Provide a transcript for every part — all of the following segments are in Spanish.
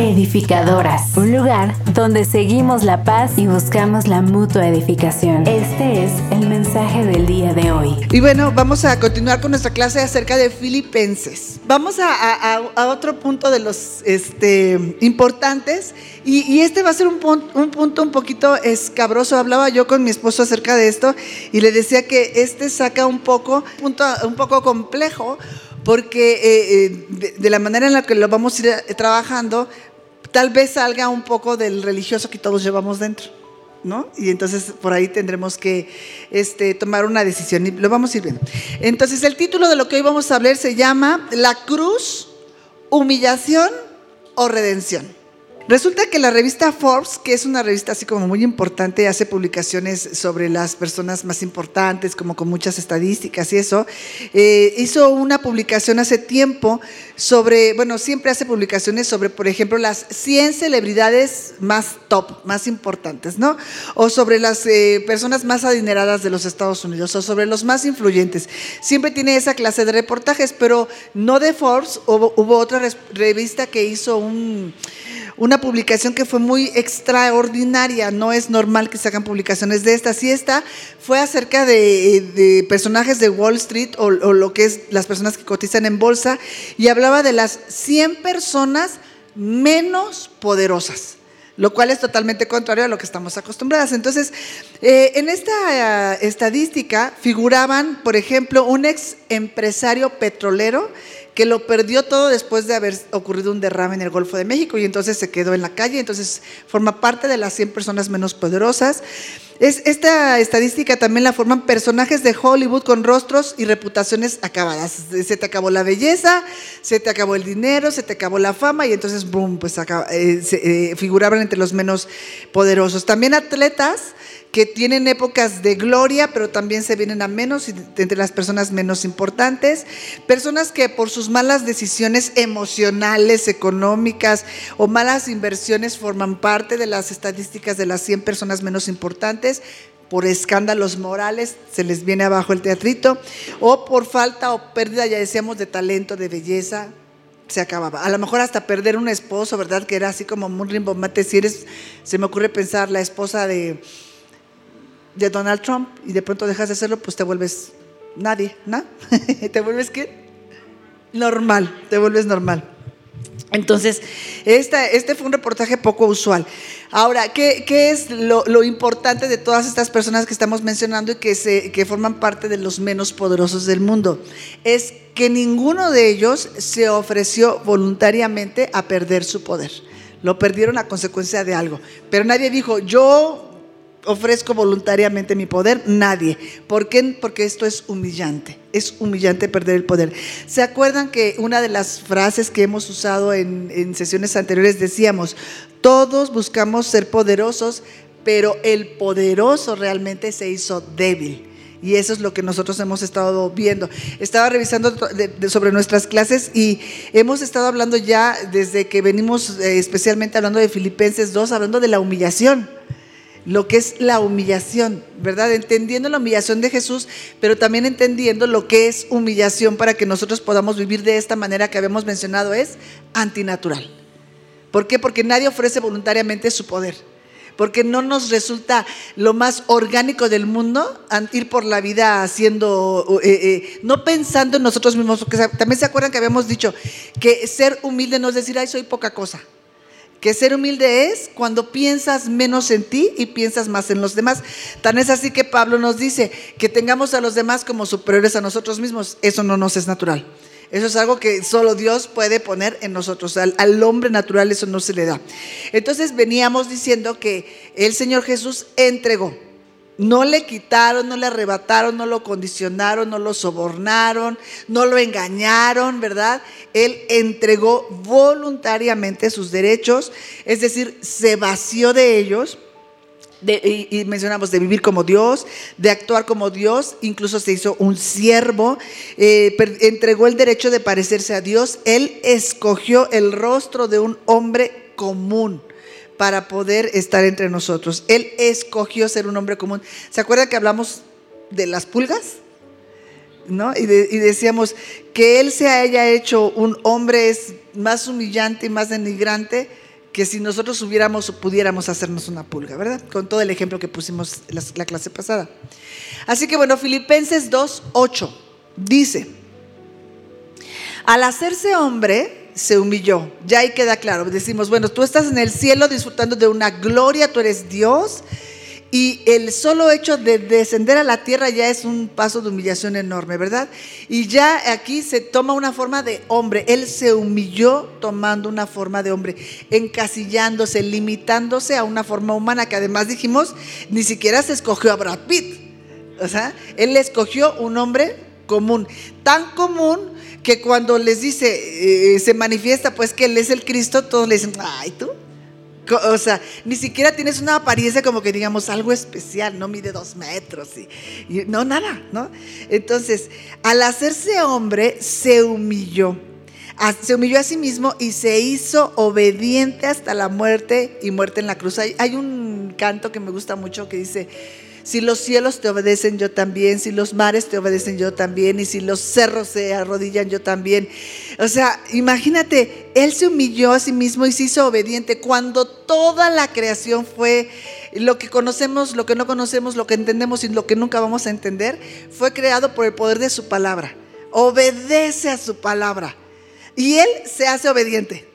Edificadoras, un lugar donde seguimos la paz y buscamos la mutua edificación. Este es el mensaje del día de hoy. Y bueno, vamos a continuar con nuestra clase acerca de Filipenses. Vamos a, otro punto de los este, importantes y, este va a ser un, un punto un poquito escabroso. Hablaba yo con mi esposo acerca de esto y le decía que este saca un poco, un poco complejo porque eh, eh, de, la manera en la que lo vamos a ir trabajando, tal vez salga un poco del religioso que todos llevamos dentro, ¿no? Y entonces por ahí tendremos que este, tomar una decisión y lo vamos a ir viendo. Entonces el título de lo que hoy vamos a hablar se llama La cruz, humillación o redención. Resulta que la revista Forbes, que es una revista así como muy importante, hace publicaciones sobre las personas más importantes, como con muchas estadísticas y eso, eh, hizo una publicación hace tiempo sobre, bueno, siempre hace publicaciones sobre, por ejemplo, las 100 celebridades más top, más importantes, ¿no? O sobre las eh, personas más adineradas de los Estados Unidos, o sobre los más influyentes. Siempre tiene esa clase de reportajes, pero no de Forbes, hubo, hubo otra revista que hizo un una publicación que fue muy extraordinaria. No es normal que se hagan publicaciones de esta. Si esta fue acerca de, personajes de Wall Street o, o, lo que es las personas que cotizan en bolsa y hablaba de las 100 personas menos poderosas lo cual es totalmente contrario a lo que estamos acostumbradas. Entonces, eh, en esta eh, estadística figuraban, por ejemplo, un ex empresario petrolero que lo perdió todo después de haber ocurrido un derrame en el Golfo de México y entonces se quedó en la calle, entonces forma parte de las 100 personas menos poderosas. Es, esta estadística también la forman personajes de Hollywood con rostros y reputaciones acabadas. Se te acabó la belleza, se te acabó el dinero, se te acabó la fama y entonces, boom, pues eh, se, eh, figuraban entre los menos poderosos. También atletas que tienen épocas de gloria, pero también se vienen a menos entre las personas menos importantes, personas que por sus malas decisiones emocionales, económicas o malas inversiones forman parte de las estadísticas de las 100 personas menos importantes, por escándalos morales se les viene abajo el teatrito, o por falta o pérdida, ya decíamos, de talento, de belleza, se acababa. A lo mejor hasta perder un esposo, ¿verdad? Que era así como muy rimbombante. Si eres, se me ocurre pensar, la esposa de de Donald Trump y de pronto dejas de hacerlo, pues te vuelves nadie, ¿no? te vuelves qué? Normal, te vuelves normal. Entonces, este fue un reportaje poco usual. Ahora, ¿qué, es lo, importante de todas estas personas que estamos mencionando y que, se, que forman parte de los menos poderosos del mundo? Es que ninguno de ellos se ofreció voluntariamente a perder su poder. Lo perdieron a consecuencia de algo. Pero nadie dijo, yo ofrezco voluntariamente mi poder? Nadie. ¿Por qué? Porque esto es humillante. Es humillante perder el poder. ¿Se acuerdan que una de las frases que hemos usado en, sesiones anteriores decíamos, todos buscamos ser poderosos, pero el poderoso realmente se hizo débil? Y eso es lo que nosotros hemos estado viendo. Estaba revisando sobre nuestras clases y hemos estado hablando ya desde que venimos eh, especialmente hablando de Filipenses 2, hablando de la humillación lo que es la humillación, ¿verdad? Entendiendo la humillación de Jesús, pero también entendiendo lo que es humillación para que nosotros podamos vivir de esta manera que habíamos mencionado, es antinatural. ¿Por qué? Porque nadie ofrece voluntariamente su poder. Porque no nos resulta lo más orgánico del mundo ir por la vida haciendo, eh, eh, no pensando en nosotros mismos. Porque también se acuerdan que habíamos dicho que ser humilde no es decir, ay, soy poca cosa. Que ser humilde es cuando piensas menos en ti y piensas más en los demás. Tan es así que Pablo nos dice que tengamos a los demás como superiores a nosotros mismos. Eso no nos es natural. Eso es algo que solo Dios puede poner en nosotros. Al, hombre natural eso no se le da. Entonces veníamos diciendo que el Señor Jesús entregó. No le quitaron, no le arrebataron, no lo condicionaron, no lo sobornaron, no lo engañaron, ¿verdad? Él entregó voluntariamente sus derechos, es decir, se vació de ellos. y, mencionamos de vivir como Dios, de actuar como Dios, incluso se hizo un siervo, eh, entregó el derecho de parecerse a Dios, él escogió el rostro de un hombre común para poder estar entre nosotros. Él escogió ser un hombre común. ¿Se acuerdan que hablamos de las pulgas? ¿No? Y, decíamos que Él se haya hecho un hombre es más humillante y más denigrante que si nosotros hubiéramos pudiéramos hacernos una pulga, ¿verdad? Con todo el ejemplo que pusimos la, la clase pasada. Así que bueno, Filipenses 2, 8 dice, al hacerse hombre, se humilló. Ya ahí queda claro. Decimos, bueno, tú estás en el cielo disfrutando de una gloria, tú eres Dios. Y el solo hecho de descender a la tierra ya es un paso de humillación enorme, ¿verdad? Y ya aquí se toma una forma de hombre. Él se humilló tomando una forma de hombre, encasillándose, limitándose a una forma humana que además dijimos, ni siquiera se escogió a Brad Pitt. O sea, él escogió un hombre común, tan común que cuando les dice, eh, se manifiesta pues que Él es el Cristo, todos le dicen, ay, tú. O sea, ni siquiera tienes una apariencia como que digamos algo especial, no mide dos metros, y, no, nada, ¿no? Entonces, al hacerse hombre, se humilló. Se humilló a sí mismo y se hizo obediente hasta la muerte y muerte en la cruz. hay un canto que me gusta mucho que dice, si los cielos te obedecen, yo también. Si los mares te obedecen, yo también. Y si los cerros se arrodillan, yo también. O sea, imagínate, Él se humilló a sí mismo y se hizo obediente cuando toda la creación fue lo que conocemos, lo que no conocemos, lo que entendemos y lo que nunca vamos a entender, fue creado por el poder de su palabra. Obedece a su palabra. Y Él se hace obediente.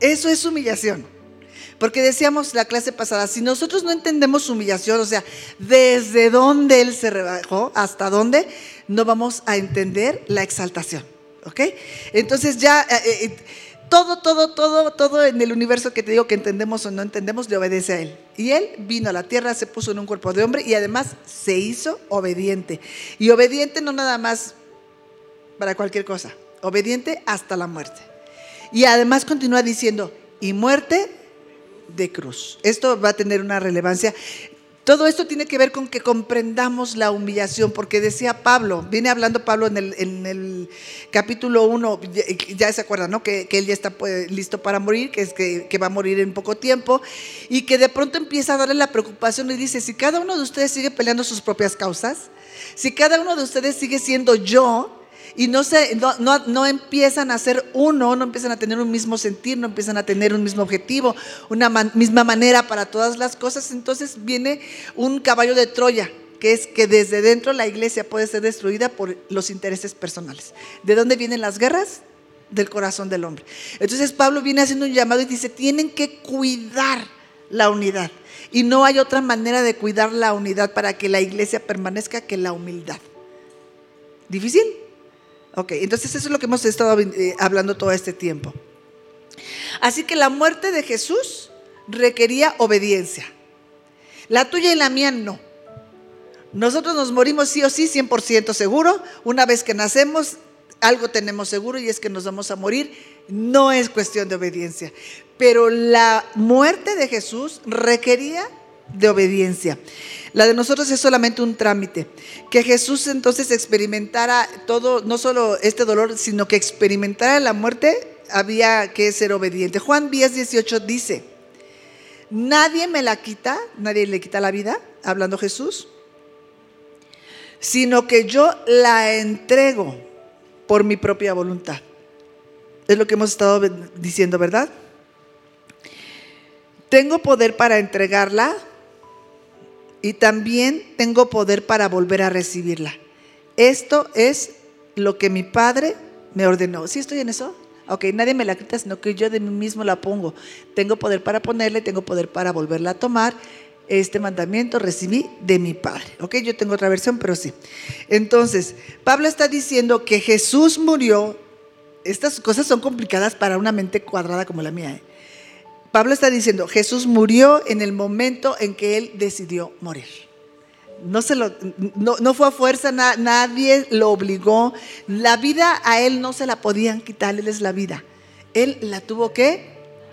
Eso es humillación. Porque decíamos la clase pasada, si nosotros no entendemos humillación, o sea, desde dónde Él se rebajó, hasta dónde, no vamos a entender la exaltación. ¿Ok? Entonces ya eh, eh, eh, todo, todo, todo, todo en el universo que te digo que entendemos o no entendemos, le obedece a Él. Y Él vino a la tierra, se puso en un cuerpo de hombre y además se hizo obediente. Y obediente no nada más para cualquier cosa, obediente hasta la muerte. Y además continúa diciendo, y muerte de cruz. Esto va a tener una relevancia. Todo esto tiene que ver con que comprendamos la humillación, porque decía Pablo, viene hablando Pablo en el, capítulo 1, ya, se acuerdan, ¿no? Que, él ya está pues, listo para morir, que es que, que, va a morir en poco tiempo, y que de pronto empieza a darle la preocupación y dice, si cada uno de ustedes sigue peleando sus propias causas, si cada uno de ustedes sigue siendo yo, y no, se, no, no, empiezan a ser uno, no empiezan a tener un mismo sentir, no empiezan a tener un mismo objetivo, una misma manera para todas las cosas, entonces viene un caballo de Troya, que es que desde dentro la iglesia puede ser destruida por los intereses personales. ¿De dónde vienen las guerras? Del corazón del hombre. Entonces Pablo viene haciendo un llamado y dice, tienen que cuidar la unidad. Y no hay otra manera de cuidar la unidad para que la iglesia permanezca que la humildad. ¿Difícil? Ok, entonces eso es lo que hemos estado eh, hablando todo este tiempo. Así que la muerte de Jesús requería obediencia. La tuya y la mía no. Nosotros nos morimos sí o sí, 100% seguro. Una vez que nacemos, algo tenemos seguro y es que nos vamos a morir. No es cuestión de obediencia. Pero la muerte de Jesús requería de obediencia. La de nosotros es solamente un trámite. Que Jesús entonces experimentara todo, no solo este dolor, sino que experimentara la muerte, había que ser obediente. Juan 10, 18 dice, nadie me la quita, nadie le quita la vida, hablando Jesús, sino que yo la entrego por mi propia voluntad. Es lo que hemos estado diciendo, ¿verdad? Tengo poder para entregarla y también tengo poder para volver a recibirla. Esto es lo que mi Padre me ordenó. ¿Sí estoy en eso? Ok, nadie me la quita, sino que yo de mí mismo la pongo. Tengo poder para ponerle, tengo poder para volverla a tomar. Este mandamiento recibí de mi Padre. Ok, yo tengo otra versión, pero sí. Entonces, Pablo está diciendo que Jesús murió. Estas cosas son complicadas para una mente cuadrada como la mía. ¿eh? Pablo está diciendo, Jesús murió en el momento en que él decidió morir. No, se lo, no, fue a fuerza, nadie lo obligó. La vida a él no se la podían quitar, él es la vida. Él la tuvo que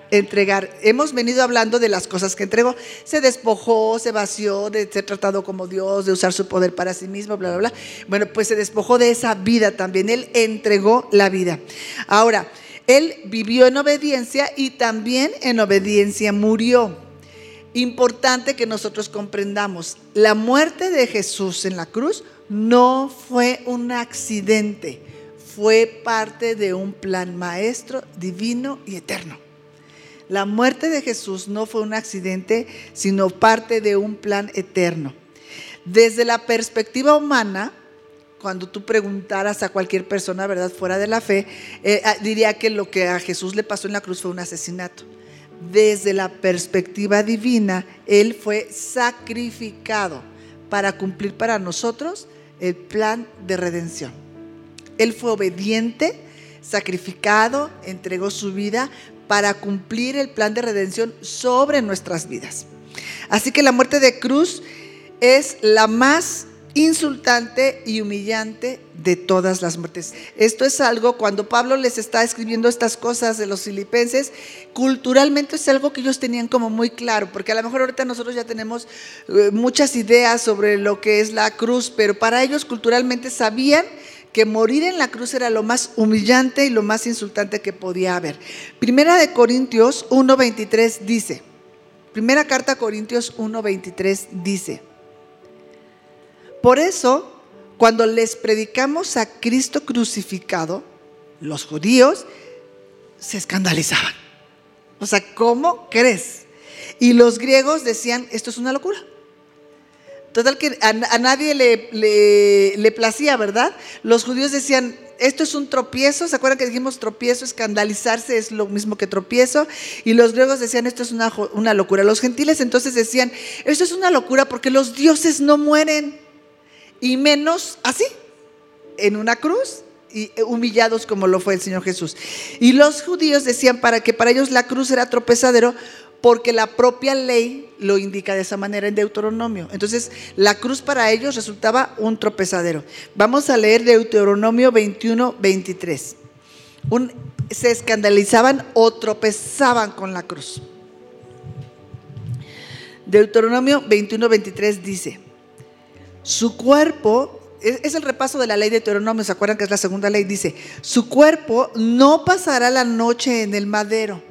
entregar. Hemos venido hablando de las cosas que entregó. Se despojó, se vació de ser tratado como Dios, de usar su poder para sí mismo, bla, bla, bla. Bueno, pues se despojó de esa vida también. Él entregó la vida. Ahora, él vivió en obediencia y también en obediencia murió. Importante que nosotros comprendamos, la muerte de Jesús en la cruz no fue un accidente, fue parte de un plan maestro, divino y eterno. La muerte de Jesús no fue un accidente, sino parte de un plan eterno. Desde la perspectiva humana, cuando tú preguntaras a cualquier persona, ¿verdad?, fuera de la fe, eh, ah, diría que lo que a Jesús le pasó en la cruz fue un asesinato. Desde la perspectiva divina, Él fue sacrificado para cumplir para nosotros el plan de redención. Él fue obediente, sacrificado, entregó su vida para cumplir el plan de redención sobre nuestras vidas. Así que la muerte de cruz es la más insultante y humillante de todas las muertes. Esto es algo, cuando Pablo les está escribiendo estas cosas de los filipenses, culturalmente es algo que ellos tenían como muy claro, porque a lo mejor ahorita nosotros ya tenemos eh, muchas ideas sobre lo que es la cruz, pero para ellos culturalmente sabían que morir en la cruz era lo más humillante y lo más insultante que podía haber. Primera de Corintios 1.23 dice, primera carta a Corintios 1.23 dice, por eso, cuando les predicamos a Cristo crucificado, los judíos se escandalizaban. O sea, ¿cómo crees? Y los griegos decían, esto es una locura. Total que a, nadie le, le, le, placía, ¿verdad? Los judíos decían, esto es un tropiezo, ¿se acuerdan que dijimos tropiezo, escandalizarse es lo mismo que tropiezo? Y los griegos decían, esto es una, una locura. Los gentiles entonces decían, esto es una locura porque los dioses no mueren y menos así, en una cruz y humillados como lo fue el Señor Jesús. Y los judíos decían para que para ellos la cruz era tropezadero porque la propia ley lo indica de esa manera en Deuteronomio. Entonces, la cruz para ellos resultaba un tropezadero. Vamos a leer Deuteronomio 21, 23. se escandalizaban o tropezaban con la cruz. Deuteronomio 21, 23 dice, su cuerpo, es el repaso de la ley de Deuteronomio, ¿se acuerdan que es la segunda ley? Dice, su cuerpo no pasará la noche en el madero.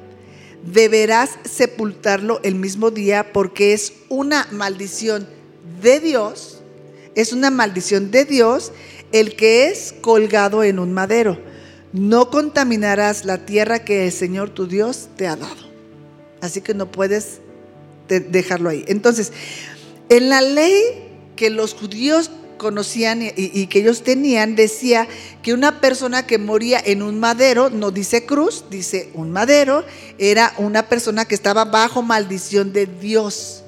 Deberás sepultarlo el mismo día porque es una maldición de Dios, es una maldición de Dios el que es colgado en un madero. No contaminarás la tierra que el Señor tu Dios te ha dado. Así que no puedes dejarlo ahí. Entonces, en la ley que los judíos conocían y, que ellos tenían decía que una persona que moría en un madero, no dice cruz, dice un madero, era una persona que estaba bajo maldición de Dios.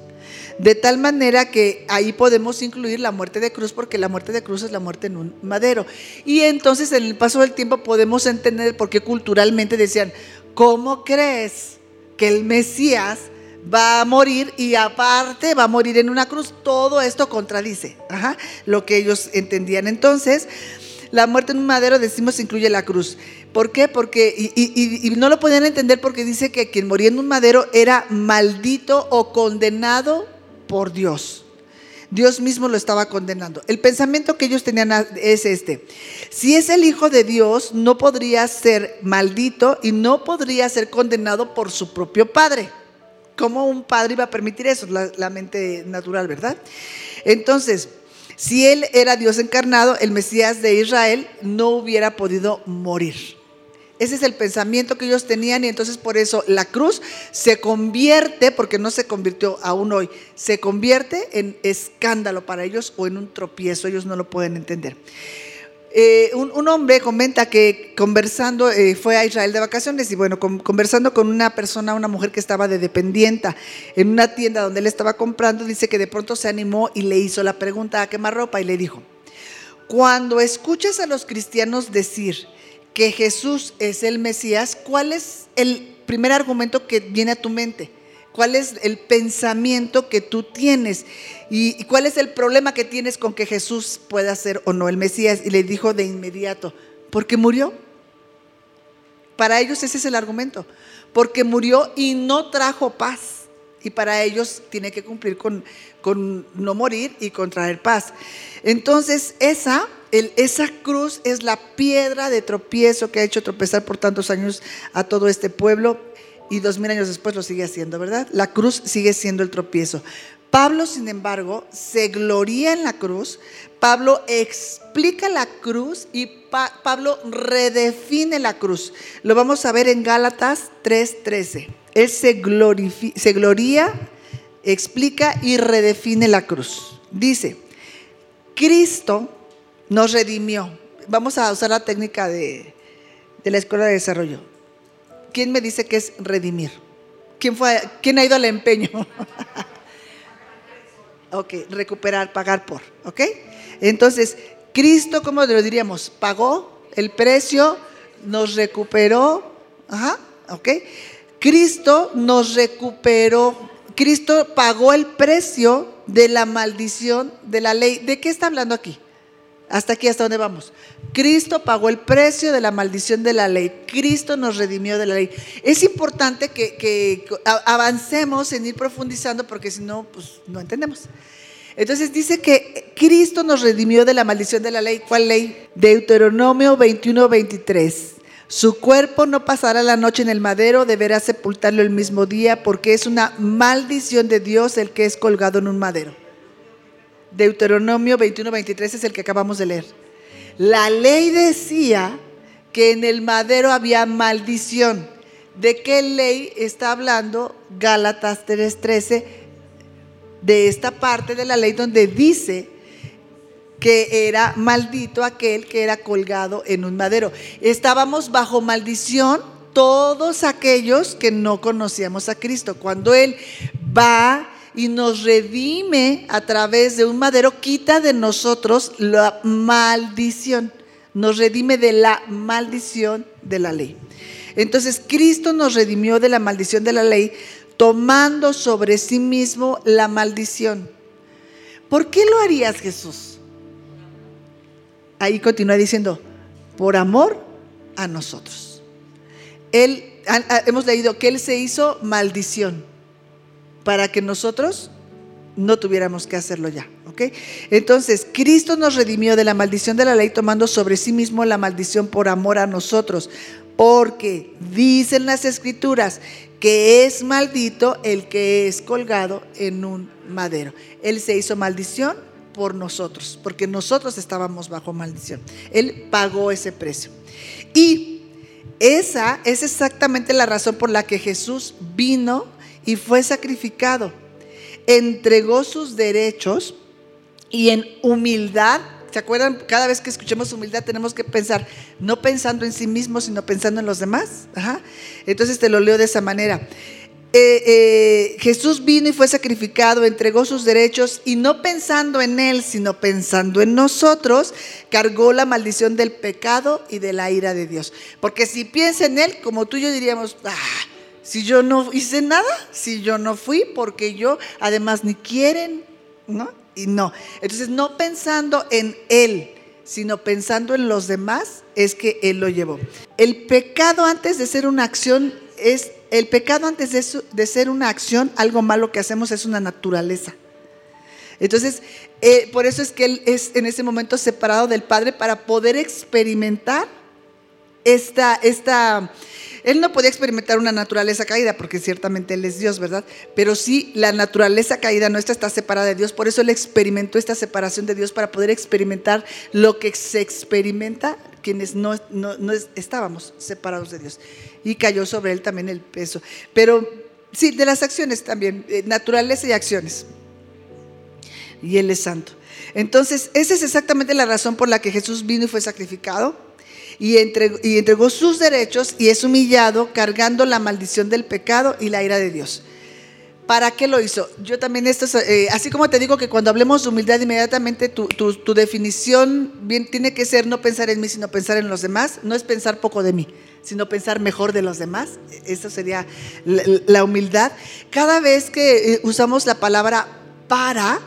De tal manera que ahí podemos incluir la muerte de cruz, porque la muerte de cruz es la muerte en un madero. Y entonces en el paso del tiempo podemos entender por qué culturalmente decían, ¿cómo crees que el Mesías va a morir y aparte va a morir en una cruz. Todo esto contradice lo que ellos entendían. Entonces, la muerte en un madero, decimos, incluye la cruz. ¿Por qué? Porque, y, y, no lo podían entender porque dice que quien moría en un madero era maldito o condenado por Dios. Dios mismo lo estaba condenando. El pensamiento que ellos tenían es este. Si es el Hijo de Dios, no podría ser maldito y no podría ser condenado por su propio Padre. ¿Cómo un padre iba a permitir eso? La, mente natural, ¿verdad? Entonces, si él era Dios encarnado, el Mesías de Israel no hubiera podido morir. Ese es el pensamiento que ellos tenían y entonces por eso la cruz se convierte, porque no se convirtió aún hoy, se convierte en escándalo para ellos o en un tropiezo, ellos no lo pueden entender. Eh, un, hombre comenta que conversando, eh, fue a Israel de vacaciones y bueno, conversando con una persona, una mujer que estaba de dependienta en una tienda donde él estaba comprando, dice que de pronto se animó y le hizo la pregunta a quemar ropa y le dijo, cuando escuchas a los cristianos decir que Jesús es el Mesías, ¿cuál es el primer argumento que viene a tu mente? Cuál es el pensamiento que tú tienes y, cuál es el problema que tienes con que Jesús pueda ser o no el Mesías. Y le dijo de inmediato, porque murió. Para ellos ese es el argumento, porque murió y no trajo paz. Y para ellos tiene que cumplir con, con no morir y con traer paz. Entonces esa, el, esa cruz es la piedra de tropiezo que ha hecho tropezar por tantos años a todo este pueblo y dos mil años después lo sigue haciendo, ¿verdad? La cruz sigue siendo el tropiezo. Pablo, sin embargo, se gloría en la cruz. Pablo explica la cruz y Pablo redefine la cruz. Lo vamos a ver en Gálatas 3:13. Él se, se gloria, explica y redefine la cruz. Dice, Cristo nos redimió. Vamos a usar la técnica de la Escuela de Desarrollo. ¿Quién me dice que es redimir? ¿Quién, fue, quién ha ido al empeño? ok, recuperar, pagar por. ¿Ok? Entonces, Cristo, ¿cómo lo diríamos? Pagó el precio, nos recuperó. Ajá, ok. Cristo nos recuperó. Cristo pagó el precio de la maldición de la ley. ¿De qué está hablando aquí? Hasta aquí, hasta dónde vamos. Cristo pagó el precio de la maldición de la ley. Cristo nos redimió de la ley. Es importante que, avancemos en ir profundizando porque si no, pues no entendemos. Entonces dice que Cristo nos redimió de la maldición de la ley. ¿Cuál ley? Deuteronomio 21, 23. Su cuerpo no pasará la noche en el madero, deberá sepultarlo el mismo día, porque es una maldición de Dios el que es colgado en un madero. Deuteronomio 21, 23 es el que acabamos de leer. La ley decía que en el madero había maldición. ¿De qué ley está hablando Gálatas 3:13? De esta parte de la ley donde dice que era maldito aquel que era colgado en un madero. Estábamos bajo maldición todos aquellos que no conocíamos a Cristo. Cuando Él va y nos redime a través de un madero, quita de nosotros la maldición, nos redime de la maldición de la ley. Entonces Cristo nos redimió de la maldición de la ley, tomando sobre sí mismo la maldición. ¿Por qué lo harías Jesús? ahí continúa diciendo, por amor a nosotros. Él, hemos leído que Él se hizo maldición para que nosotros no tuviéramos que hacerlo ya. ¿ok? Entonces, Cristo nos redimió de la maldición de la ley tomando sobre sí mismo la maldición por amor a nosotros. Porque dicen las escrituras que es maldito el que es colgado en un madero. Él se hizo maldición por nosotros, porque nosotros estábamos bajo maldición. Él pagó ese precio. Y esa es exactamente la razón por la que Jesús vino y fue sacrificado. Entregó sus derechos y en humildad, ¿se acuerdan? Cada vez que escuchemos humildad tenemos que pensar, no pensando en sí mismo, sino pensando en los demás. Entonces te lo leo de esa manera. Eh, eh, Jesús vino y fue sacrificado, entregó sus derechos y no pensando en Él, sino pensando en nosotros, cargó la maldición del pecado y de la ira de Dios. Porque si piensa en Él, como tú y yo diríamos, ah, si yo no hice nada, si yo no fui, porque yo además ni quieren, ¿no? Y no. Entonces, no pensando en Él, sino pensando en los demás, es que Él lo llevó. El pecado antes de ser una acción es el pecado antes de, ser una acción, algo malo que hacemos es una naturaleza. Entonces, eh, por eso es que Él es en ese momento separado del Padre para poder experimentar esta, esta, Él no podía experimentar una naturaleza caída, porque ciertamente Él es Dios, ¿verdad? Pero sí, la naturaleza caída nuestra está separada de Dios, por eso Él experimentó esta separación de Dios para poder experimentar lo que se experimenta quienes no, estábamos separados de Dios. Y cayó sobre él también el peso. Pero sí, de las acciones también, eh, naturaleza y acciones. Y Él es santo. Entonces, esa es exactamente la razón por la que Jesús vino y fue sacrificado. Y entregó, sus derechos y es humillado cargando la maldición del pecado y la ira de Dios. ¿Para qué lo hizo? Yo también, esto eh, así como te digo que cuando hablemos de humildad, inmediatamente tu, definición tiene que ser no pensar en mí, sino pensar en los demás. No es pensar poco de mí, sino pensar mejor de los demás. Eso sería la, humildad. Cada vez que eh, usamos la palabra para,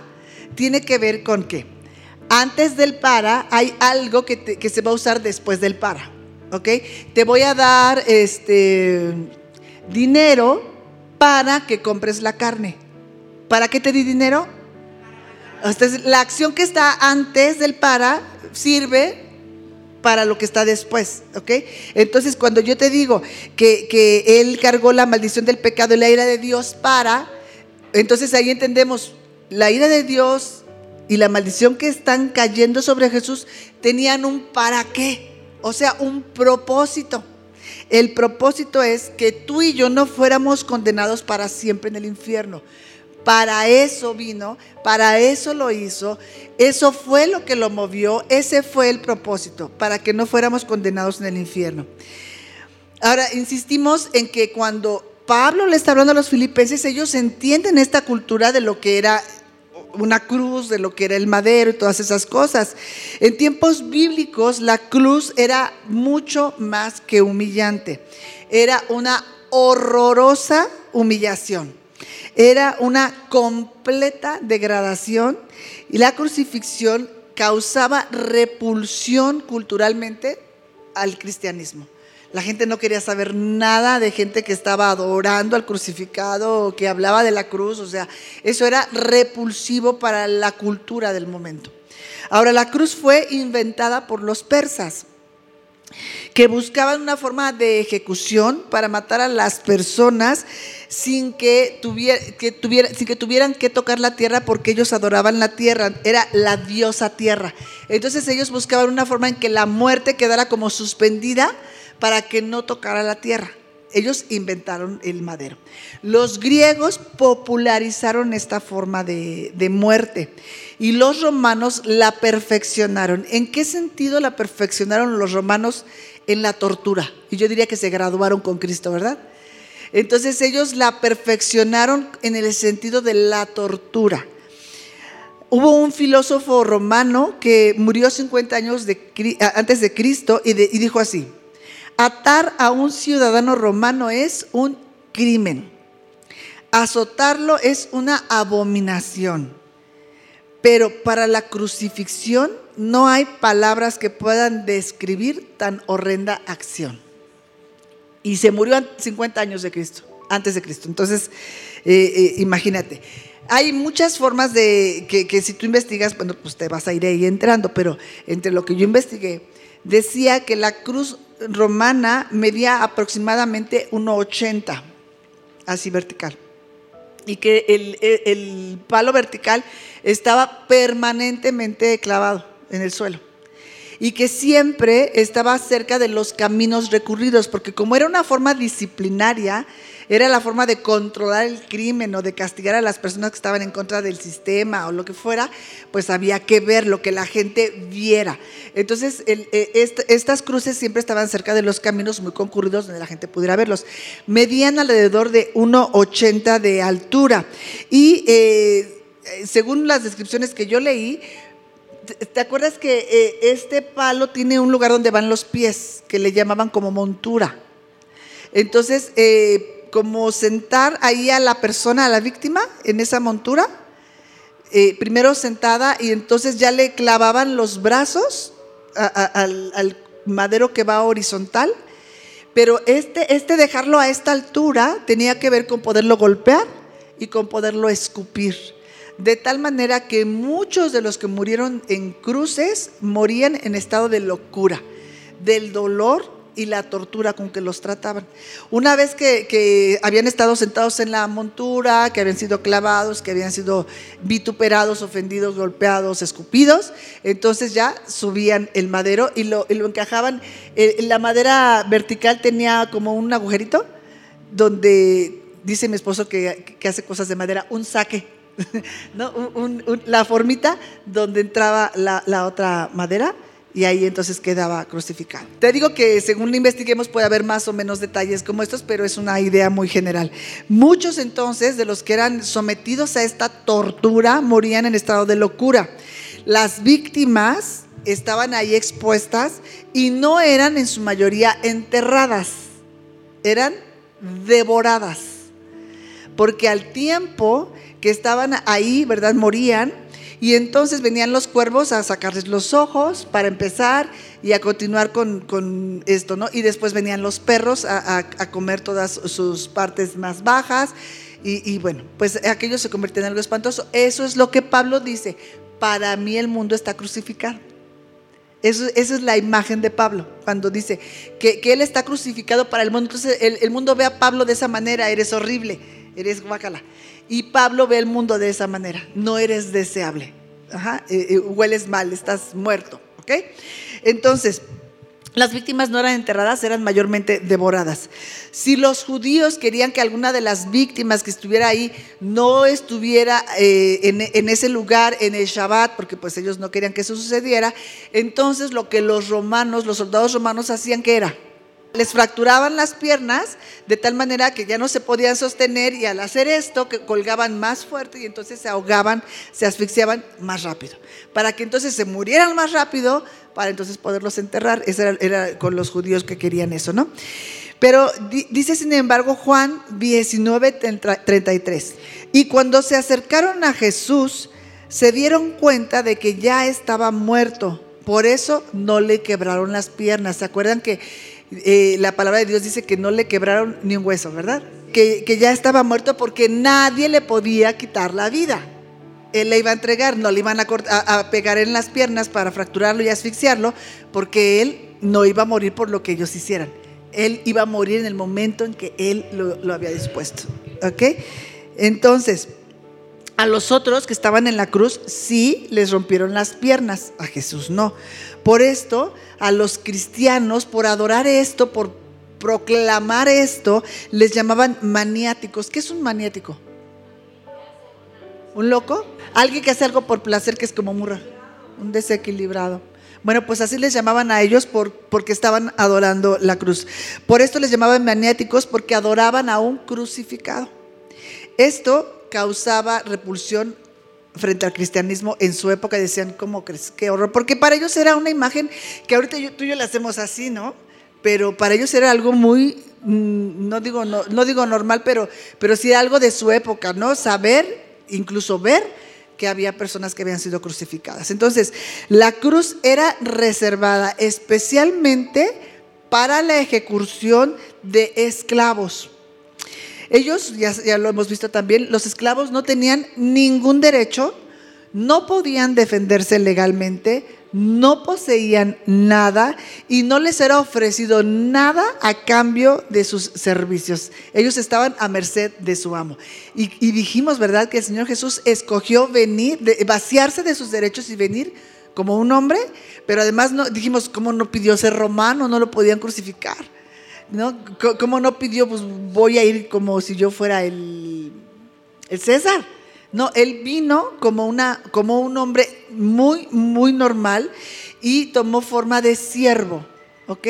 tiene que ver con qué. Antes del para hay algo que, que se va a usar después del para. ¿Ok? Te voy a dar este dinero para que compres la carne. ¿Para qué te di dinero? Entonces, la acción que está antes del para sirve para lo que está después, ¿ok? Entonces, cuando yo te digo que, que Él cargó la maldición del pecado y la ira de Dios para, entonces ahí entendemos, la ira de Dios y la maldición que están cayendo sobre Jesús tenían un para qué, o sea, un propósito. El propósito es que tú y yo no fuéramos condenados para siempre en el infierno. Para eso vino, para eso lo hizo, eso fue lo que lo movió, ese fue el propósito, para que no fuéramos condenados en el infierno. Ahora, insistimos en que cuando Pablo le está hablando a los filipenses, ellos entienden esta cultura de lo que era una cruz, de lo que era el madero y todas esas cosas. En tiempos bíblicos la cruz era mucho más que humillante. Era una horrorosa humillación. Era una completa degradación y la crucifixión causaba repulsión culturalmente al cristianismo. La gente no quería saber nada de gente que estaba adorando al crucificado o que hablaba de la cruz. O sea, eso era repulsivo para la cultura del momento. Ahora, la cruz fue inventada por los persas que buscaban una forma de ejecución para matar a las personas sin que, que tuvieran que tocar la tierra porque ellos adoraban la tierra, era la diosa tierra. Entonces ellos buscaban una forma en que la muerte quedara como suspendida para que no tocara la tierra. Ellos inventaron el madero. Los griegos popularizaron esta forma de, muerte y los romanos la perfeccionaron. ¿En qué sentido la perfeccionaron los romanos? En la tortura. Y yo diría que se graduaron con Cristo, ¿verdad? Entonces ellos la perfeccionaron en el sentido de la tortura. Hubo un filósofo romano que murió 50 años antes de Cristo y dijo así, Atar a un ciudadano romano es un crimen. Azotarlo es una abominación. Pero para la crucifixión no hay palabras que puedan describir tan horrenda acción. Y se murió 50 años de Cristo, antes de Cristo. Entonces, eh, eh, imagínate. Hay muchas formas de que, que, si tú investigas, bueno, pues te vas a ir ahí entrando, pero entre lo que yo investigué, decía que la cruz romana medía aproximadamente 1,80, así vertical. Y que el, palo vertical estaba permanentemente clavado en el suelo y que siempre estaba cerca de los caminos recurridos, porque como era una forma disciplinaria, era la forma de controlar el crimen o de castigar a las personas que estaban en contra del sistema o lo que fuera, pues había que ver lo que la gente viera. Entonces, eh, estas cruces siempre estaban cerca de los caminos muy concurridos donde la gente pudiera verlos. Medían alrededor de 1,80 de altura. Y eh, según las descripciones que yo leí, ¿Te acuerdas que eh, este palo tiene un lugar donde van los pies, que le llamaban como montura? Entonces, como sentar ahí a la persona, a la víctima, en esa montura, eh, primero sentada y entonces ya le clavaban los brazos al, madero que va horizontal, pero este, este dejarlo a esta altura tenía que ver con poderlo golpear y con poderlo escupir. De tal manera que muchos de los que murieron en cruces morían en estado de locura, del dolor y la tortura con que los trataban. Una vez que, habían estado sentados en la montura, que habían sido clavados, que habían sido vituperados, ofendidos, golpeados, escupidos, entonces ya subían el madero y lo, encajaban. Eh, la madera vertical tenía como un agujerito donde, dice mi esposo que, hace cosas de madera, un saque. la formita donde entraba la, la otra madera y ahí entonces quedaba crucificado. Te digo que según investiguemos puede haber más o menos detalles como estos, pero es una idea muy general. Muchos entonces de los que eran sometidos a esta tortura morían en estado de locura. Las víctimas estaban ahí expuestas y no eran en su mayoría enterradas, eran devoradas. Porque al tiempo que estaban ahí, ¿verdad? Morían, y entonces venían los cuervos a sacarles los ojos para empezar y a continuar con, esto, ¿no? Y después venían los perros a, comer todas sus partes más bajas. Y, bueno, pues aquello se convirtió en algo espantoso. Eso es lo que Pablo dice. Para mí el mundo está crucificado. Eso, esa es la imagen de Pablo, cuando dice que, Él está crucificado para el mundo. Entonces el, el, mundo ve a Pablo de esa manera, eres horrible, eres guacala. Y Pablo ve el mundo de esa manera. No eres deseable. Eh, eh, hueles mal, estás muerto. ¿Ok? Entonces, las víctimas no eran enterradas, eran mayormente devoradas. Si los judíos querían que alguna de las víctimas que estuviera ahí no estuviera eh, en, en, ese lugar en el Shabbat, porque pues ellos no querían que eso sucediera, entonces lo que los romanos, los soldados romanos hacían que era, les fracturaban las piernas de tal manera que ya no se podían sostener y al hacer esto que colgaban más fuerte y entonces se ahogaban, se asfixiaban más rápido. Para que entonces se murieran más rápido, para entonces poderlos enterrar. Eso era, con los judíos que querían eso, ¿no? Pero dice sin embargo Juan 19:33. Y cuando se acercaron a Jesús, se dieron cuenta de que ya estaba muerto. Por eso no le quebraron las piernas. ¿Se acuerdan que eh, la palabra de Dios dice que no le quebraron ni un hueso, ¿verdad? Que, ya estaba muerto porque nadie le podía quitar la vida. Él le iba a entregar, no le iban a, a, pegar en las piernas para fracturarlo y asfixiarlo, porque él no iba a morir por lo que ellos hicieran. Él iba a morir en el momento en que él lo, lo había dispuesto. ¿Ok? Entonces, a los otros que estaban en la cruz sí les rompieron las piernas, a Jesús no. Por esto, a los cristianos, por adorar esto, por proclamar esto, les llamaban maniáticos. ¿Qué es un maniático? ¿Un loco? Alguien que hace algo por placer que es como murra, un desequilibrado. Bueno, pues así les llamaban a ellos por, porque estaban adorando la cruz. Por esto les llamaban maniáticos porque adoraban a un crucificado. Esto causaba repulsión frente al cristianismo en su época decían, ¿cómo crees? Qué horror. Porque para ellos era una imagen que ahorita tú y yo la hacemos así, ¿no? Pero para ellos era algo muy, mm, no digo, no, no digo normal, pero, pero sí algo de su época, ¿no? Saber, incluso ver que había personas que habían sido crucificadas. Entonces, la cruz era reservada especialmente para la ejecución de esclavos. Ellos, ya, lo hemos visto también, los esclavos no tenían ningún derecho, no podían defenderse legalmente, no poseían nada y no les era ofrecido nada a cambio de sus servicios. Ellos estaban a merced de su amo. Y, dijimos, ¿verdad?, que el Señor Jesús escogió venir, vaciarse de sus derechos y venir como un hombre, pero además no, dijimos, ¿cómo no pidió ser romano? No lo podían crucificar. ¿No? ¿Cómo no pidió? Pues voy a ir como si yo fuera el, el César. No, él vino como, una, como un hombre muy, muy normal y tomó forma de siervo, ¿ok?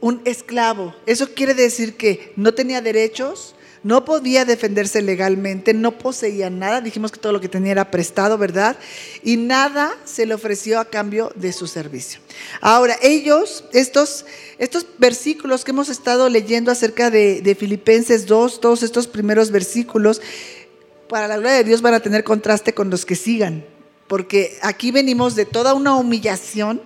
Un esclavo. Eso quiere decir que no tenía derechos, no podía defenderse legalmente, no poseía nada, dijimos que todo lo que tenía era prestado, ¿verdad? Y nada se le ofreció a cambio de su servicio. Ahora, ellos, estos, estos versículos que hemos estado leyendo acerca de, de Filipenses 2, todos estos primeros versículos, para la gloria de Dios van a tener contraste con los que sigan, porque aquí venimos de toda una humillación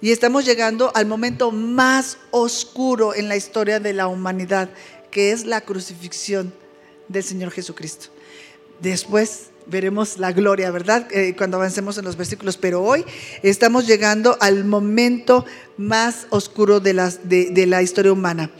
y estamos llegando al momento más oscuro en la historia de la humanidad, que es la crucifixión del Señor Jesucristo. Después veremos la gloria, ¿verdad? Eh, cuando avancemos en los versículos, pero hoy estamos llegando al momento más oscuro de, de, la historia humana.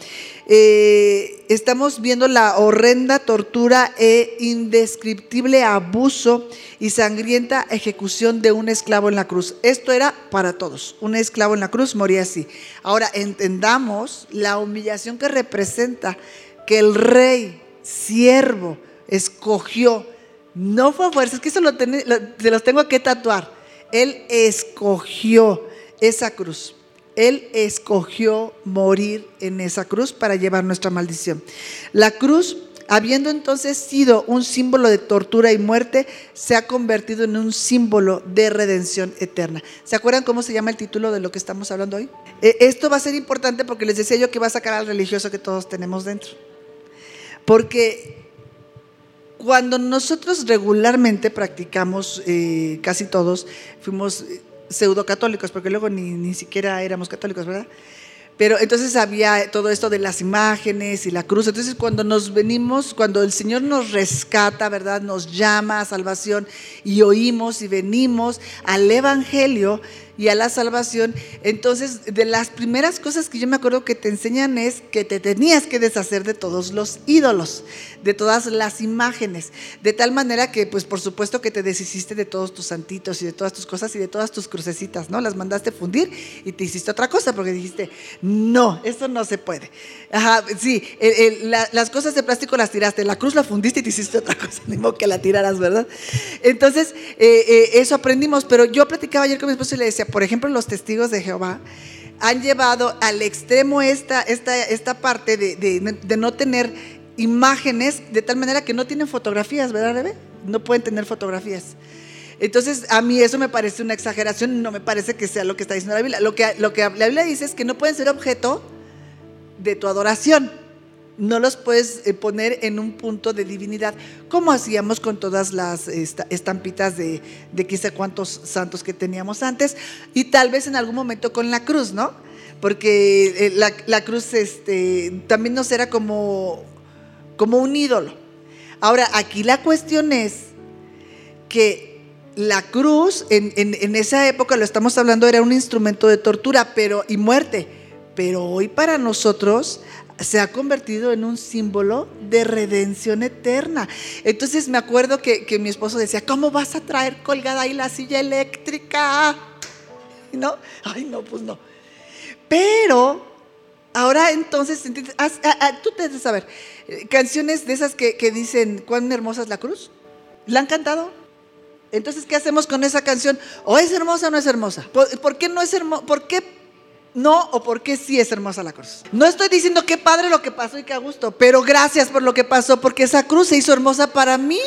Eh, estamos viendo la horrenda tortura e indescriptible abuso y sangrienta ejecución de un esclavo en la cruz. Esto era para todos. Un esclavo en la cruz moría así. Ahora entendamos la humillación que representa que el rey, siervo, escogió. No fue a fuerza, es que eso lo se los tengo que tatuar. Él escogió esa cruz. Él escogió morir en esa cruz para llevar nuestra maldición. La cruz, habiendo entonces sido un símbolo de tortura y muerte, se ha convertido en un símbolo de redención eterna. ¿Se acuerdan cómo se llama el título de lo que estamos hablando hoy? E, esto va a ser importante porque les decía yo que va a sacar al religioso que todos tenemos dentro. Porque cuando nosotros regularmente practicamos, eh, casi todos, fuimos eh, pseudo católicos, porque luego ni, ni siquiera éramos católicos, ¿verdad? Pero entonces había todo esto de las imágenes y la cruz. Entonces cuando nos venimos, cuando el Señor nos rescata, ¿verdad? Nos llama a salvación y oímos y venimos al Evangelio, y a la salvación. Entonces, de las primeras cosas que yo me acuerdo que te enseñan es que te tenías que deshacer de todos los ídolos, de todas las imágenes, de tal manera que, pues, por supuesto que te deshiciste de todos tus santitos y de todas tus cosas y de todas tus crucecitas, ¿no? Las mandaste fundir y te hiciste otra cosa porque dijiste, no, eso no se puede. Ajá, sí, las cosas de plástico las tiraste, la cruz la fundiste y te hiciste otra cosa, ni que la tiraras, ¿verdad? Entonces, eh, eh, eso aprendimos, pero yo platicaba ayer con mi esposo y le decía, por ejemplo, los testigos de Jehová han llevado al extremo esta, esta, esta parte de, no tener imágenes de tal manera que no tienen fotografías, ¿verdad, Rebe? No pueden tener fotografías. Entonces, a mí eso me parece una exageración, no me parece que sea lo que está diciendo la Biblia. Lo que, lo que la Biblia dice es que no pueden ser objeto de tu adoración no los puedes eh, poner en un punto de divinidad, como hacíamos con todas las estampitas de, de quizá cuántos santos que teníamos antes, y tal vez en algún momento con la cruz, ¿no? Porque eh, la, cruz este, también nos era como, como un ídolo. Ahora, aquí la cuestión es que la cruz en, en, esa época, lo estamos hablando, era un instrumento de tortura pero, y muerte. Pero hoy para nosotros se ha convertido en un símbolo de redención eterna. Entonces me acuerdo que, mi esposo decía, ¿cómo vas a traer colgada ahí la silla eléctrica? ¿No? Ay, no, pues no. Pero ahora entonces, tú debes saber, eh, canciones de esas que, dicen, ¿cuán hermosa es la cruz? ¿La han cantado? Entonces, ¿qué hacemos con esa canción? ¿O es hermosa o no es hermosa? ¿Por, qué no es hermosa? ¿Por qué no o por qué sí es hermosa la cruz. No estoy diciendo qué padre lo que pasó y qué a gusto, pero gracias por lo que pasó, porque esa cruz se hizo hermosa para mí,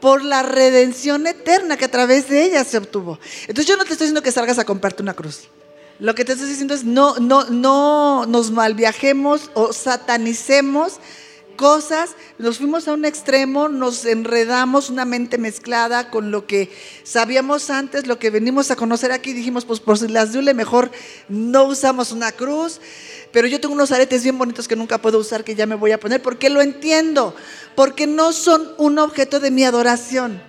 por la redención eterna que a través de ella se obtuvo. Entonces yo no te estoy diciendo que salgas a comprarte una cruz. Lo que te estoy diciendo es no, no, no nos malviajemos o satanicemos cosas, nos fuimos a un extremo, nos enredamos una mente mezclada con lo que sabíamos antes, lo que venimos a conocer aquí, dijimos, pues por si las duele, mejor no usamos una cruz, pero yo tengo unos aretes bien bonitos que nunca puedo usar, que ya me voy a poner, porque lo entiendo, porque no son un objeto de mi adoración,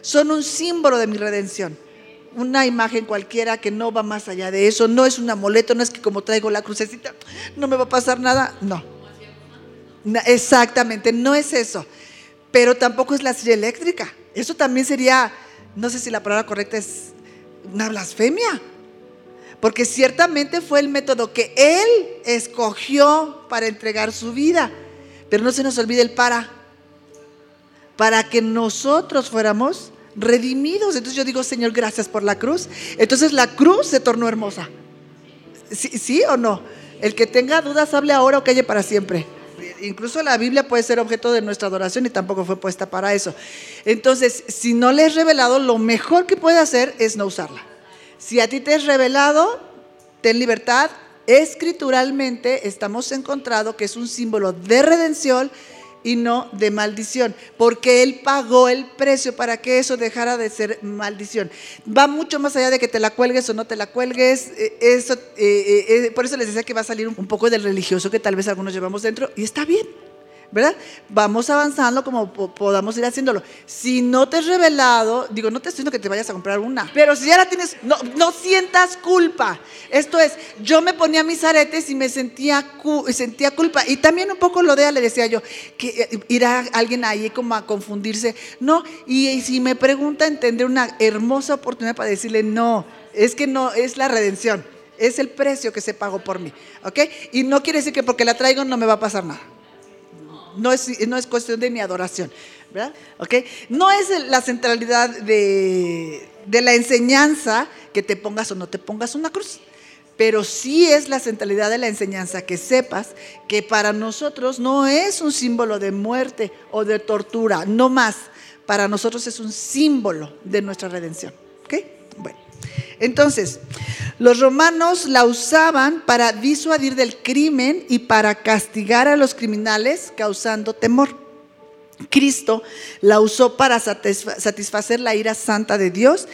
son un símbolo de mi redención una imagen cualquiera que no va más allá de eso, no es un amuleto, no es que como traigo la crucecita, no me va a pasar nada, no. Exactamente, no es eso. Pero tampoco es la silla eléctrica. Eso también sería, no sé si la palabra correcta es una blasfemia. Porque ciertamente fue el método que Él escogió para entregar su vida. Pero no se nos olvide el para. Para que nosotros fuéramos redimidos. Entonces yo digo, Señor, gracias por la cruz. Entonces la cruz se tornó hermosa. ¿Sí, ¿Sí, o no? El que tenga dudas, hable ahora o calle para siempre incluso la Biblia puede ser objeto de nuestra adoración y tampoco fue puesta para eso. Entonces, si no le es revelado, lo mejor que puede hacer es no usarla. Si a ti te es revelado, ten libertad. Escrituralmente estamos encontrado que es un símbolo de redención y no de maldición, porque Él pagó el precio para que eso dejara de ser maldición. Va mucho más allá de que te la cuelgues o no te la cuelgues. Eh, eso, eh, eh, por eso les decía que va a salir un poco del religioso que tal vez algunos llevamos dentro y está bien. ¿Verdad? Vamos avanzando como podamos ir haciéndolo. Si no te has revelado, digo, no te estoy diciendo que te vayas a comprar una, pero si ya la tienes, no, no sientas culpa. Esto es, yo me ponía mis aretes y me sentía, sentía culpa. Y también un poco lo de le decía yo, que eh, irá alguien ahí como a confundirse. No, y, si me pregunta, tendré una hermosa oportunidad para decirle, no, es que no, es la redención. Es el precio que se pagó por mí, ¿ok? Y no quiere decir que porque la traigo no me va a pasar nada no es, no es cuestión de mi adoración, ¿verdad? No es la centralidad de, la enseñanza que te pongas o no te pongas una cruz, pero sí es la centralidad de la enseñanza que sepas que para nosotros no es un símbolo de muerte o de tortura, no más. Para nosotros es un símbolo de nuestra redención. ¿Ok? Bueno. Entonces, los romanos la usaban para disuadir del crimen y para castigar a los criminales causando temor. Cristo la usó para satisfacer la ira santa de Dios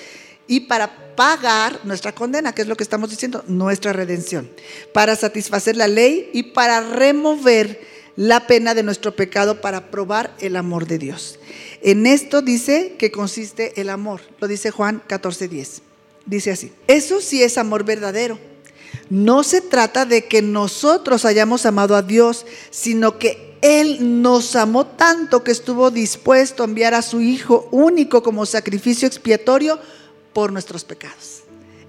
y para pagar nuestra condena, que es lo que estamos diciendo, nuestra redención, para satisfacer la ley y para remover la pena de nuestro pecado para probar el amor de Dios. En esto dice que consiste el amor, lo dice Juan 14:10. Dice así, eso sí es amor verdadero. No se trata de que nosotros hayamos amado a Dios, sino que Él nos amó tanto que estuvo dispuesto a enviar a su Hijo único como sacrificio expiatorio por nuestros pecados.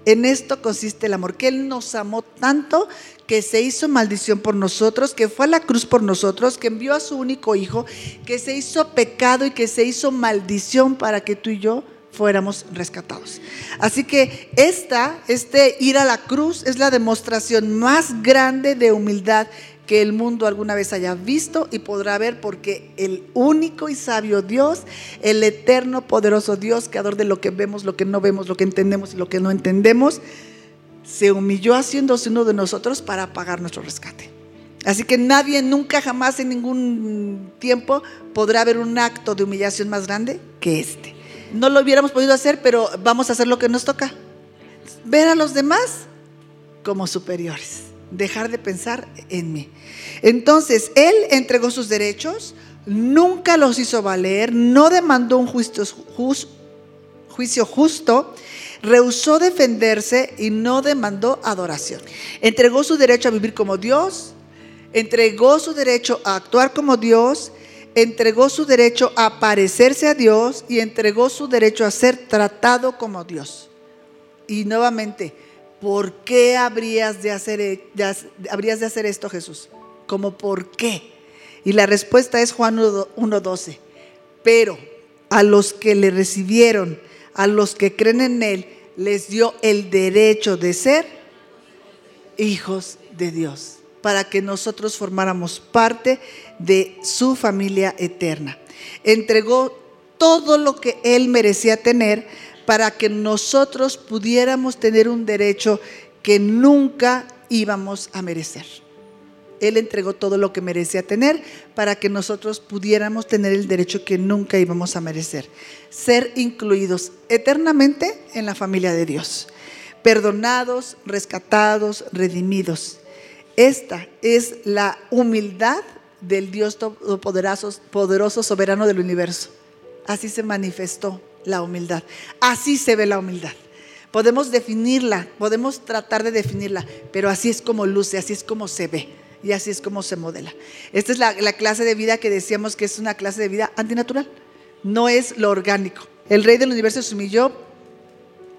En esto consiste el amor, que Él nos amó tanto que se hizo maldición por nosotros, que fue a la cruz por nosotros, que envió a su único Hijo, que se hizo pecado y que se hizo maldición para que tú y yo fuéramos rescatados. Así que esta, este ir a la cruz es la demostración más grande de humildad que el mundo alguna vez haya visto y podrá ver porque el único y sabio Dios, el eterno, poderoso Dios, creador de lo que vemos, lo que no vemos, lo que entendemos y lo que no entendemos, se humilló haciéndose uno de nosotros para pagar nuestro rescate. Así que nadie nunca jamás en ningún tiempo podrá ver un acto de humillación más grande que este. No lo hubiéramos podido hacer, pero vamos a hacer lo que nos toca. Ver a los demás como superiores. Dejar de pensar en mí. Entonces, Él entregó sus derechos, nunca los hizo valer, no demandó un juicio, justo, rehusó defenderse y no demandó adoración. Entregó su derecho a vivir como Dios, entregó su derecho a actuar como Dios, entregó su derecho a parecerse a Dios y entregó su derecho a ser tratado como Dios. Y nuevamente, ¿por qué habrías de hacer, e, esto, Jesús? ¿Cómo por qué? Y la respuesta es Juan 1.12. Pero a los que le recibieron, a los que creen en Él, les dio el derecho de ser hijos de Dios para que nosotros formáramos parte de su familia eterna. Entregó todo lo que Él merecía tener para que nosotros pudiéramos tener un derecho que nunca íbamos a merecer. Él entregó todo lo que merecía tener para que nosotros pudiéramos tener el derecho que nunca íbamos a merecer. Ser incluidos eternamente en la familia de Dios. Perdonados, rescatados, redimidos. Esta es la humildad del Dios todopoderoso, poderoso, soberano del universo. Así se manifestó la humildad. Así se ve la humildad. Podemos definirla, podemos tratar de definirla, pero así es como luce, así es como se ve y así es como se modela. Esta es la, la, clase de vida que decíamos que es una clase de vida antinatural, no es lo orgánico. El rey del universo se humilló,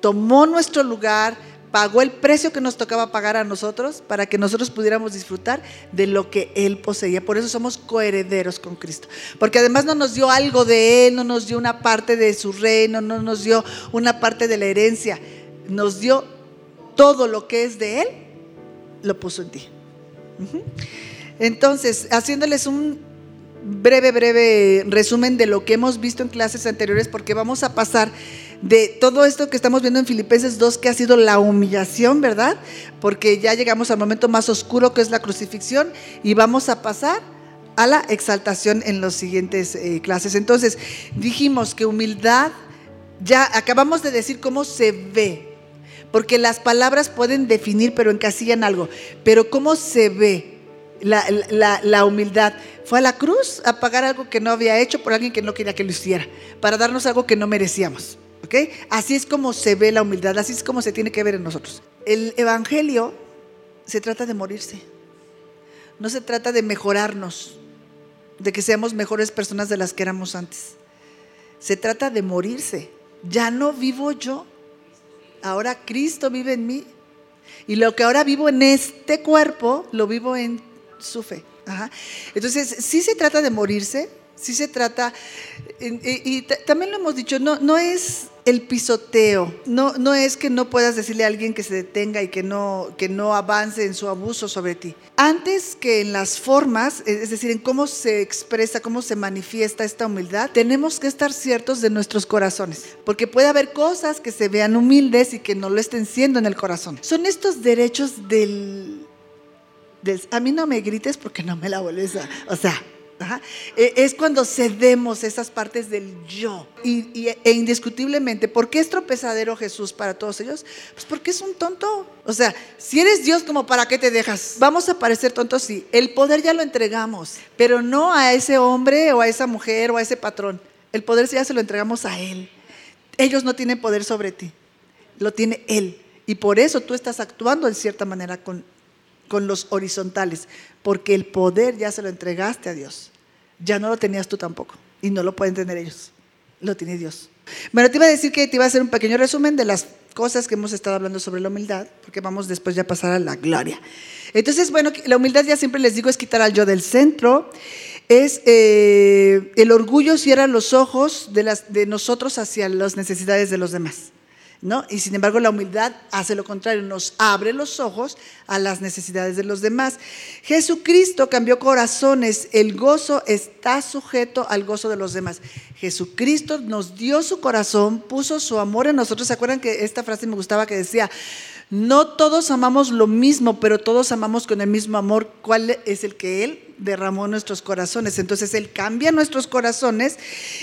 tomó nuestro lugar, pagó el precio que nos tocaba pagar a nosotros para que nosotros pudiéramos disfrutar de lo que Él poseía. Por eso somos coherederos con Cristo. Porque además no nos dio algo de Él, no nos dio una parte de su reino, no nos dio una parte de la herencia. Nos dio todo lo que es de Él, lo puso en ti. Entonces, haciéndoles un breve, breve resumen de lo que hemos visto en clases anteriores, porque vamos a pasar de todo esto que estamos viendo en Filipenses 2, que ha sido la humillación, ¿verdad? Porque ya llegamos al momento más oscuro que es la crucifixión y vamos a pasar a la exaltación en las siguientes eh, clases. Entonces, dijimos que humildad, ya acabamos de decir cómo se ve, porque las palabras pueden definir, pero encasillan algo, pero cómo se ve la, la, humildad. Fue a la cruz a pagar algo que no había hecho por alguien que no quería que lo hiciera, para darnos algo que no merecíamos. Así es como se ve la humildad, así es como se tiene que ver en nosotros. El Evangelio se trata de morirse, no se trata de mejorarnos, de que seamos mejores personas de las que éramos antes. Se trata de morirse. Ya no vivo yo, ahora Cristo vive en mí. Y lo que ahora vivo en este cuerpo, lo vivo en su fe. Entonces, sí se trata de morirse, sí se trata, y, también lo hemos dicho, no, no es el pisoteo, no, no es que no puedas decirle a alguien que se detenga y que no, que no avance en su abuso sobre ti. Antes que en las formas, es decir, en cómo se expresa, cómo se manifiesta esta humildad, tenemos que estar ciertos de nuestros corazones, porque puede haber cosas que se vean humildes y que no lo estén siendo en el corazón. Son estos derechos del... del a mí no me grites porque no me la vuelves a... O sea, e, es cuando cedemos esas partes del yo. Y, e indiscutiblemente, ¿por qué es tropezadero Jesús para todos ellos? Pues porque es un tonto. O sea, si eres Dios, como para qué te dejas? Vamos a parecer tontos, sí. El poder ya lo entregamos, pero no a ese hombre o a esa mujer o a ese patrón. El poder ya se lo entregamos a Él. Ellos no tienen poder sobre ti. lo tiene Él. Y por eso tú estás actuando en cierta manera con, con los horizontales, porque el poder ya se lo entregaste a Dios. Ya no lo tenías tú tampoco, y no lo pueden tener ellos, lo tiene Dios. Bueno, te iba a decir que te iba a hacer un pequeño resumen de las cosas que hemos estado hablando sobre la humildad, porque vamos después ya a pasar a la gloria. Entonces, bueno, la humildad ya siempre les digo es quitar al yo del centro, es eh, el orgullo cierra los ojos de, nosotros hacia las necesidades de los demás. ¿No? Y sin embargo la humildad hace lo contrario, nos abre los ojos a las necesidades de los demás. Jesucristo cambió corazones, el gozo está sujeto al gozo de los demás. Jesucristo nos dio su corazón, puso su amor en nosotros. ¿Se acuerdan que esta frase me gustaba que decía, no todos amamos lo mismo, pero todos amamos con el mismo amor. ¿Cuál es el que Él derramó nuestros corazones? Entonces Él cambia nuestros corazones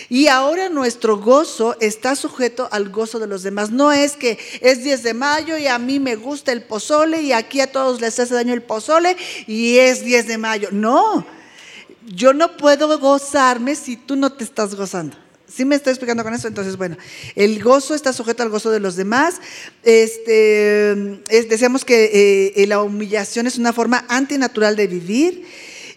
y ahora nuestro gozo está sujeto al gozo de los demás. No es que es 10 de mayo y a mí me gusta el pozole y aquí a todos les hace daño el pozole y es 10 de mayo. No, yo no puedo gozarme si tú no te estás gozando. ¿Sí me estoy explicando con eso? Entonces, bueno, el gozo está sujeto al gozo de los demás. Este, decíamos que eh, la humillación es una forma antinatural de vivir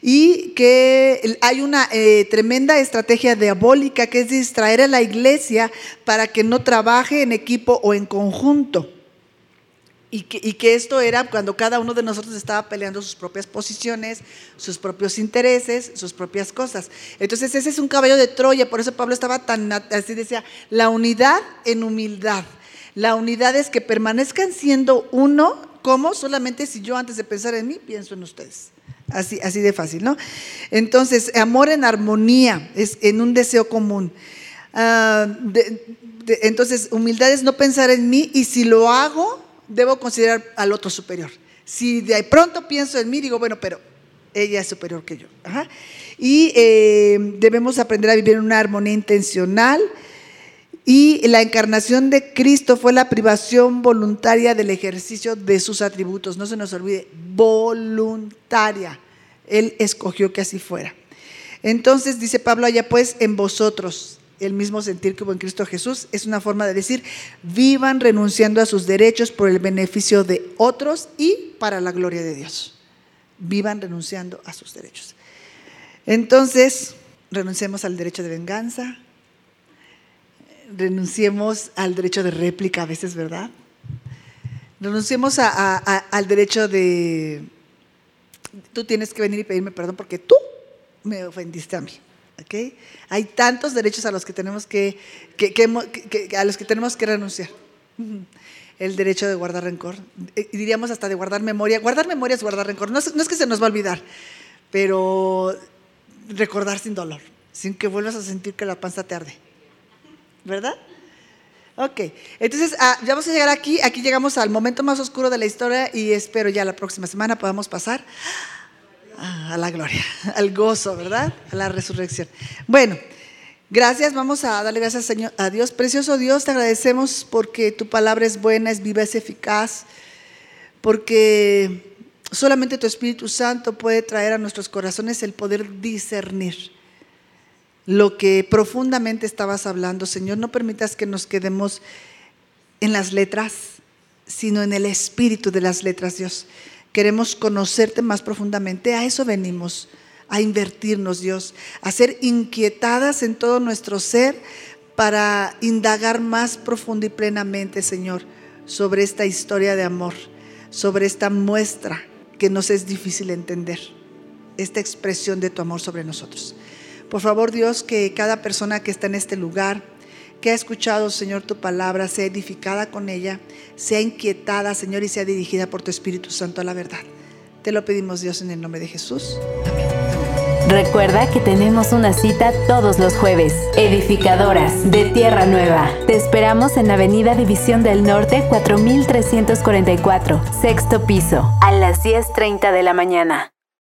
y que hay una eh, tremenda estrategia diabólica que es distraer a la iglesia para que no trabaje en equipo o en conjunto. Y que, esto era cuando cada uno de nosotros estaba peleando sus propias posiciones, sus propios intereses, sus propias cosas. Entonces ese es un caballo de Troya, por eso Pablo estaba tan así, decía, la unidad en humildad. La unidad es que permanezcan siendo uno, como solamente si yo antes de pensar en mí pienso en ustedes. Así, de fácil, ¿no? Entonces, amor en armonía, es en un deseo común. Ah, entonces, humildad es no pensar en mí y si lo hago, debo considerar al otro superior. Si de pronto pienso en mí, digo, bueno, pero ella es superior que yo. Y eh, debemos aprender a vivir en una armonía intencional. Y la encarnación de Cristo fue la privación voluntaria del ejercicio de sus atributos. No se nos olvide, voluntaria. Él escogió que así fuera. Entonces dice Pablo allá pues en vosotros, el mismo sentir que hubo en Cristo Jesús, es una forma de decir, vivan renunciando a sus derechos por el beneficio de otros y para la gloria de Dios. Vivan renunciando a sus derechos. Entonces, renunciemos al derecho de venganza, renunciemos al derecho de réplica a veces, ¿verdad? Renunciemos al derecho de, tú tienes que venir y pedirme perdón porque tú me ofendiste a mí. Hay tantos derechos a los que tenemos que, a los que tenemos que renunciar. El derecho de guardar rencor, eh, diríamos hasta de guardar memoria. Guardar memoria es guardar rencor. No es, no es que se nos va a olvidar, pero recordar sin dolor, sin que vuelvas a sentir que la panza te arde. ¿Verdad? Ok, entonces ah, ya vamos a llegar aquí. Aquí llegamos al momento más oscuro de la historia y espero ya la próxima semana podamos pasar a la gloria, al gozo, ¿verdad? A la resurrección. Bueno, gracias, vamos a darle gracias Señor, a Dios. Precioso Dios, te agradecemos porque tu palabra es buena, es viva, es eficaz, porque solamente tu Espíritu Santo puede traer a nuestros corazones el poder discernir lo que profundamente estabas hablando. Señor, no permitas que nos quedemos en las letras, sino en el espíritu de las letras, Dios. Queremos conocerte más profundamente. A eso venimos, a invertirnos, Dios, a ser inquietadas en todo nuestro ser para indagar más profundo y plenamente, Señor, sobre esta historia de amor, sobre esta muestra que nos es difícil entender, esta expresión de tu amor sobre nosotros. Por favor, Dios, que cada persona que está en este lugar, que ha escuchado, Señor, tu palabra, sea edificada con ella, sea inquietada, Señor, y sea dirigida por tu Espíritu Santo a la verdad. Te lo pedimos, Dios, en el nombre de Jesús. Amén. Recuerda que tenemos una cita todos los jueves. Edificadoras de Tierra Nueva. Te esperamos en Avenida División del Norte 4344, sexto piso, a las 10.30 de la mañana.